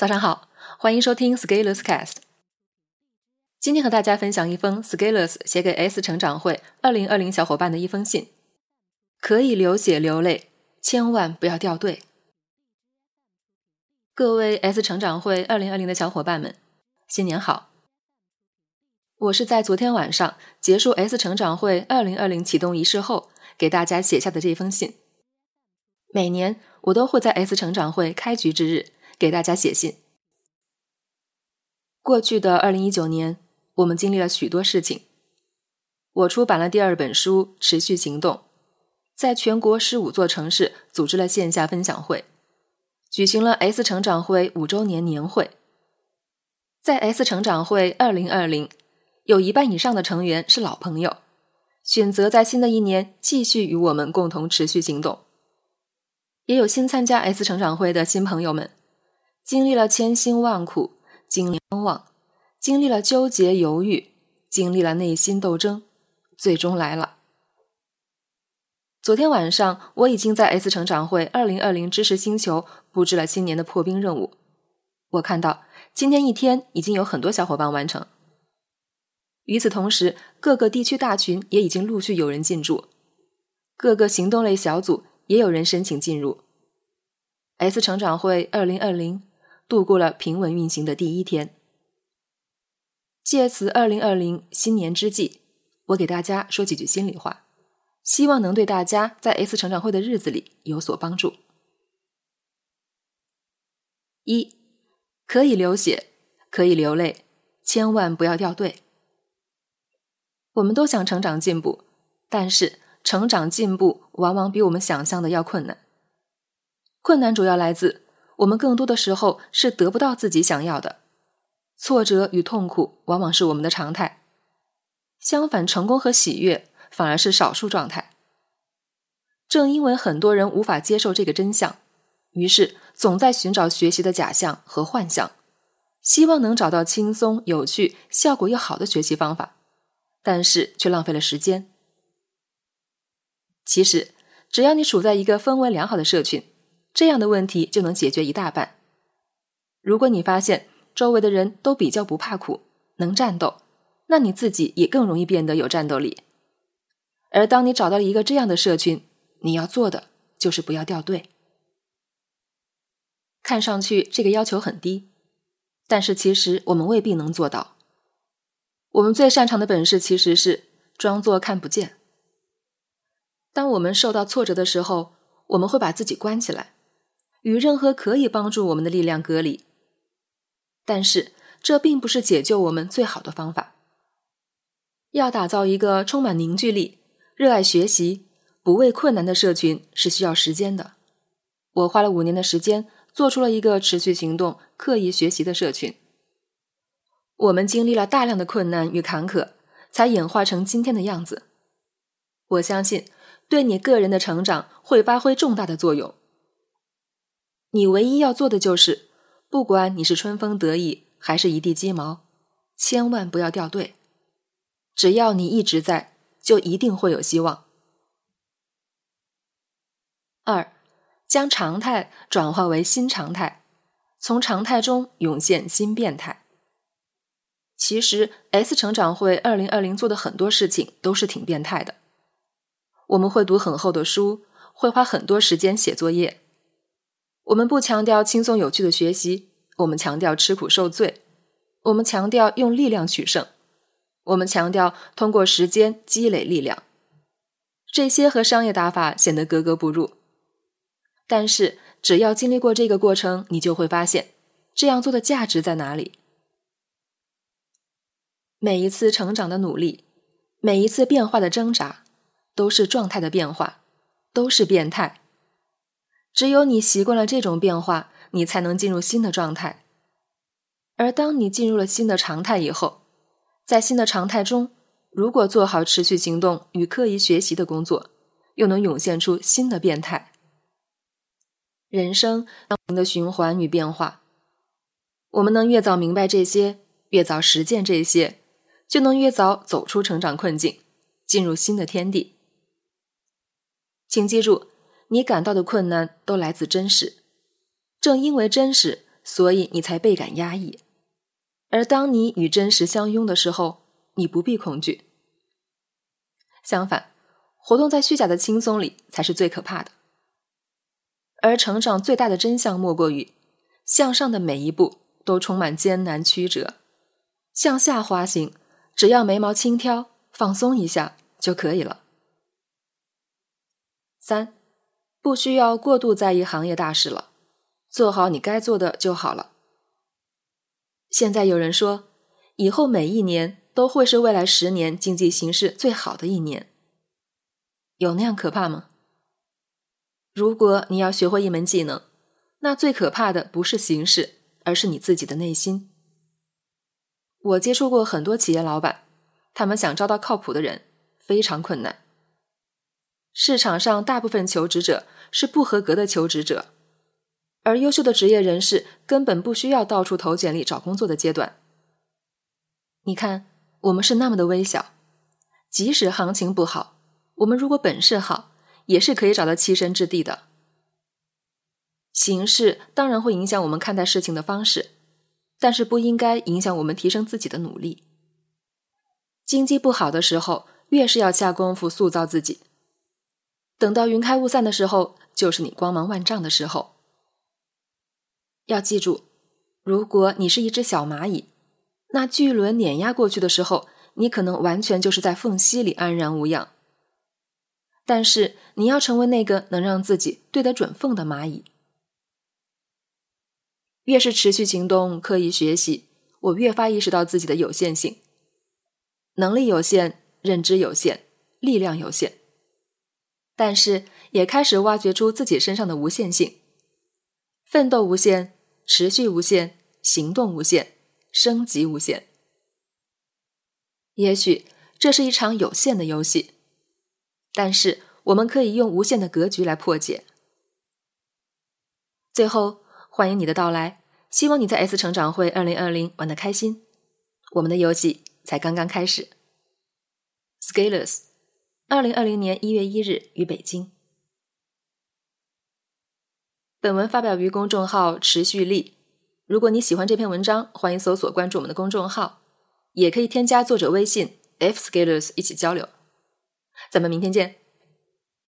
早上好，欢迎收听 Scalers Cast。今天和大家分享一封 Scalers 写给 S 成长会二零二零小伙伴的一封信。可以流血流泪，千万不要掉队。各位 S 成长会二零二零的小伙伴们，新年好！我是在昨天晚上结束 S 成长会二零二零启动仪式后，给大家写下的这封信。每年我都会在 S 成长会开局之日。给大家写信。过去的二零一九年，我们经历了许多事情。我出版了第二本书《持续行动》，在全国十五座城市组织了线下分享会，举行了 S 成长会五周年年会。在 S 成长会二零二零，有一半以上的成员是老朋友，选择在新的一年继续与我们共同持续行动。也有新参加 S 成长会的新朋友们。经历了千辛万苦，经历观望，经历了纠结犹豫，经历了内心斗争，最终来了。昨天晚上，我已经在 S 成长会二零二零知识星球布置了新年的破冰任务。我看到今天一天已经有很多小伙伴完成。与此同时，各个地区大群也已经陆续有人进驻，各个行动类小组也有人申请进入 S 成长会二零二零。度过了平稳运行的第一天。借此二零二零新年之际，我给大家说几句心里话，希望能对大家在 S 成长会的日子里有所帮助。一，可以流血，可以流泪，千万不要掉队。我们都想成长进步，但是成长进步往往比我们想象的要困难。困难主要来自。我们更多的时候是得不到自己想要的，挫折与痛苦往往是我们的常态。相反，成功和喜悦反而是少数状态。正因为很多人无法接受这个真相，于是总在寻找学习的假象和幻象，希望能找到轻松、有趣、效果又好的学习方法，但是却浪费了时间。其实，只要你处在一个氛围良好的社群。这样的问题就能解决一大半。如果你发现周围的人都比较不怕苦，能战斗，那你自己也更容易变得有战斗力。而当你找到了一个这样的社群，你要做的就是不要掉队。看上去这个要求很低，但是其实我们未必能做到。我们最擅长的本事其实是装作看不见。当我们受到挫折的时候，我们会把自己关起来。与任何可以帮助我们的力量隔离，但是这并不是解救我们最好的方法。要打造一个充满凝聚力、热爱学习、不畏困难的社群是需要时间的。我花了五年的时间，做出了一个持续行动、刻意学习的社群。我们经历了大量的困难与坎坷，才演化成今天的样子。我相信，对你个人的成长会发挥重大的作用。你唯一要做的就是，不管你是春风得意还是一地鸡毛，千万不要掉队。只要你一直在，就一定会有希望。二，将常态转化为新常态，从常态中涌现新变态。其实，S 成长会二零二零做的很多事情都是挺变态的。我们会读很厚的书，会花很多时间写作业。我们不强调轻松有趣的学习，我们强调吃苦受罪，我们强调用力量取胜，我们强调通过时间积累力量。这些和商业打法显得格格不入，但是只要经历过这个过程，你就会发现这样做的价值在哪里。每一次成长的努力，每一次变化的挣扎，都是状态的变化，都是变态。只有你习惯了这种变化，你才能进入新的状态。而当你进入了新的常态以后，在新的常态中，如果做好持续行动与刻意学习的工作，又能涌现出新的变态。人生不停的循环与变化，我们能越早明白这些，越早实践这些，就能越早走出成长困境，进入新的天地。请记住。你感到的困难都来自真实，正因为真实，所以你才倍感压抑。而当你与真实相拥的时候，你不必恐惧。相反，活动在虚假的轻松里才是最可怕的。而成长最大的真相，莫过于向上的每一步都充满艰难曲折，向下滑行，只要眉毛轻挑，放松一下就可以了。三，不需要过度在意行业大事了，做好你该做的就好了。现在有人说，以后每一年都会是未来十年经济形势最好的一年，有那样可怕吗？如果你要学会一门技能，那最可怕的不是形势，而是你自己的内心。我接触过很多企业老板，他们想招到靠谱的人非常困难。市场上大部分求职者是不合格的求职者，而优秀的职业人士根本不需要到处投简历找工作的阶段。你看，我们是那么的微小，即使行情不好，我们如果本事好。也是可以找到栖身之地的。形势当然会影响我们看待事情的方式，但是不应该影响我们提升自己的努力。经济不好的时候，越是要下功夫塑造自己。等到云开雾散的时候，就是你光芒万丈的时候。要记住，如果你是一只小蚂蚁，那巨轮碾压过去的时候，你可能完全就是在缝隙里安然无恙。但是你要成为那个能让自己对得准缝的蚂蚁。越是持续行动、刻意学习，我越发意识到自己的有限性。能力有限，认知有限，力量有限，但是也开始挖掘出自己身上的无限性。奋斗无限，持续无限，行动无限，升级无限。也许这是一场有限的游戏。但是我们可以用无限的格局来破解。最后，欢迎你的到来，希望你在 S 成长会二零二零玩的开心。我们的游戏才刚刚开始。Scalers，二零二零年一月一日于北京。本文发表于公众号“持续力”。如果你喜欢这篇文章，欢迎搜索关注我们的公众号，也可以添加作者微信 f scalers 一起交流。咱们明天见。